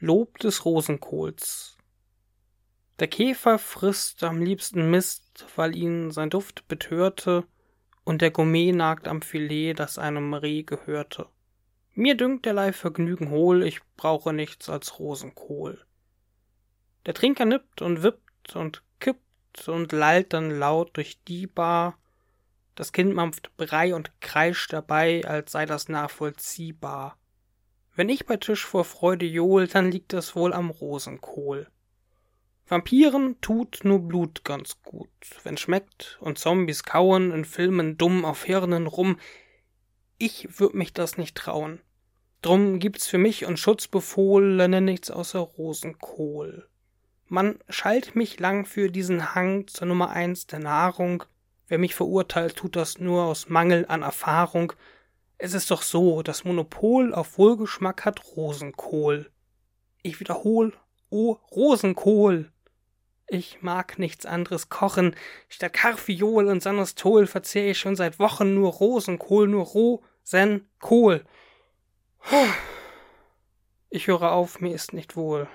Lob des Rosenkohls. Der Käfer frisst am liebsten Mist, weil ihn sein Duft betörte, und der Gourmet nagt am Filet, das einem Reh gehörte. Mir dünkt derlei Vergnügen hohl, ich brauche nichts als Rosenkohl. Der Trinker nippt und wippt und kippt und lallt dann laut durch die Bar. Das Kind mampft Brei und kreischt dabei, als sei das nachvollziehbar. Wenn ich bei Tisch vor Freude johl, dann liegt es wohl am Rosenkohl. Vampiren tut nur Blut ganz gut, wenn schmeckt, und Zombies kauen in Filmen dumm auf Hirnen rum. Ich würd mich das nicht trauen. Drum gibt's für mich und Schutzbefohlene nichts außer Rosenkohl. Man schalt mich lang für diesen Hang zur Nummer eins der Nahrung. Wer mich verurteilt, tut das nur aus Mangel an Erfahrung. Es ist doch so, das Monopol auf Wohlgeschmack hat Rosenkohl. Ich wiederhol, oh Rosenkohl. Ich mag nichts anderes kochen. Statt Karfiol und Sanostol verzehr ich schon seit Wochen nur Rosenkohl, nur Rosenkohl. Ich höre auf, mir ist nicht wohl.